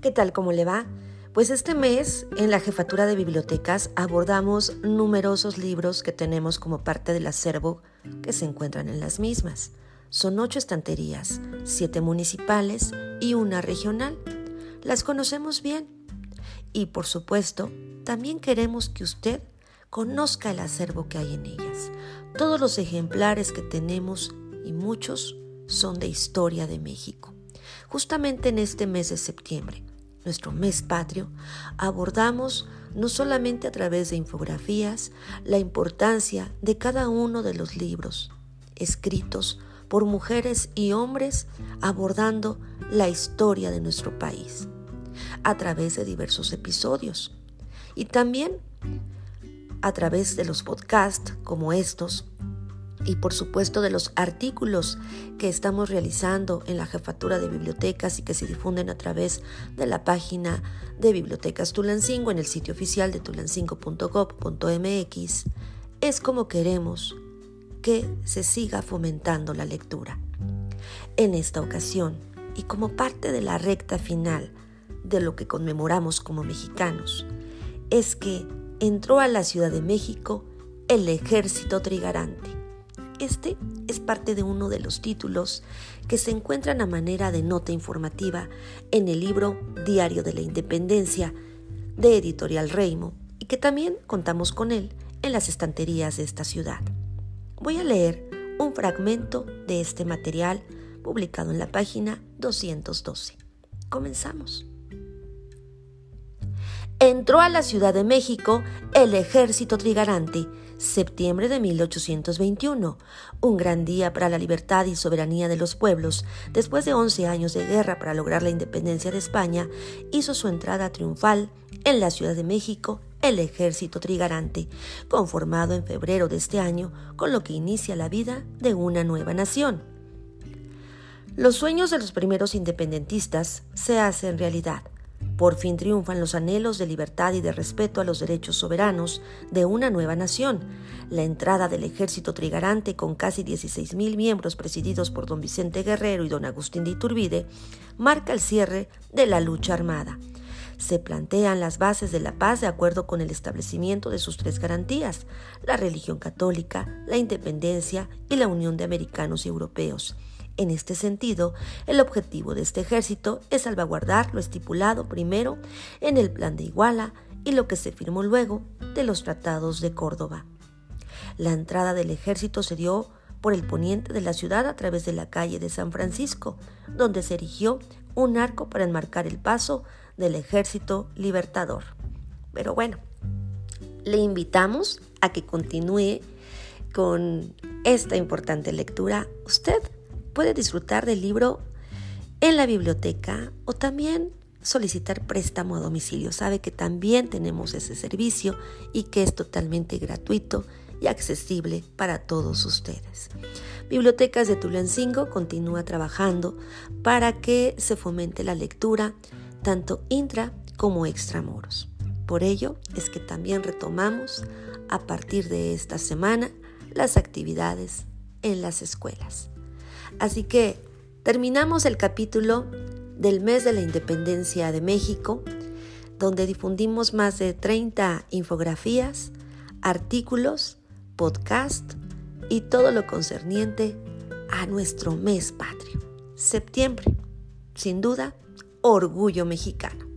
¿qué tal? ¿Cómo le va? Pues este mes en la Jefatura de Bibliotecas abordamos numerosos libros que tenemos como parte del acervo que se encuentran en las mismas. Son ocho estanterías, siete municipales y una regional. Las conocemos bien. Y por supuesto, también queremos que usted conozca el acervo que hay en ellas. Todos los ejemplares que tenemos y muchos son de historia de México. Justamente en este mes de septiembre, nuestro mes patrio, abordamos no solamente a través de infografías la importancia de cada uno de los libros escritos por mujeres y hombres abordando la historia de nuestro país a través de diversos episodios y también a través de los podcasts como estos y por supuesto de los artículos que estamos realizando en la jefatura de bibliotecas y que se difunden a través de la página de Bibliotecas Tulancingo en el sitio oficial de tulancingo.gov.mx, es como queremos que se siga fomentando la lectura. En esta ocasión, y como parte de la recta final de lo que conmemoramos como mexicanos, es que entró a la Ciudad de México el ejército trigarante este es parte de uno de los títulos que se encuentran a manera de nota informativa en el libro Diario de la Independencia de Editorial Reimo y que también contamos con él en las estanterías de esta ciudad. Voy a leer un fragmento de este material publicado en la página 212. Comenzamos. Entró a la Ciudad de México el ejército trigarante septiembre de 1821, un gran día para la libertad y soberanía de los pueblos, después de 11 años de guerra para lograr la independencia de España, hizo su entrada triunfal en la Ciudad de México el ejército trigarante, conformado en febrero de este año, con lo que inicia la vida de una nueva nación. Los sueños de los primeros independentistas se hacen realidad. Por fin triunfan los anhelos de libertad y de respeto a los derechos soberanos de una nueva nación. La entrada del ejército trigarante con casi 16.000 miembros presididos por don Vicente Guerrero y don Agustín de Iturbide marca el cierre de la lucha armada. Se plantean las bases de la paz de acuerdo con el establecimiento de sus tres garantías, la religión católica, la independencia y la unión de americanos y europeos. En este sentido, el objetivo de este ejército es salvaguardar lo estipulado primero en el Plan de Iguala y lo que se firmó luego de los tratados de Córdoba. La entrada del ejército se dio por el poniente de la ciudad a través de la calle de San Francisco, donde se erigió un arco para enmarcar el paso del ejército libertador. Pero bueno, le invitamos a que continúe con esta importante lectura usted puede disfrutar del libro en la biblioteca o también solicitar préstamo a domicilio. Sabe que también tenemos ese servicio y que es totalmente gratuito y accesible para todos ustedes. Bibliotecas de Tulancingo continúa trabajando para que se fomente la lectura tanto intra como extramuros. Por ello es que también retomamos a partir de esta semana las actividades en las escuelas. Así que terminamos el capítulo del mes de la independencia de México, donde difundimos más de 30 infografías, artículos, podcast y todo lo concerniente a nuestro mes patrio, septiembre. Sin duda, orgullo mexicano.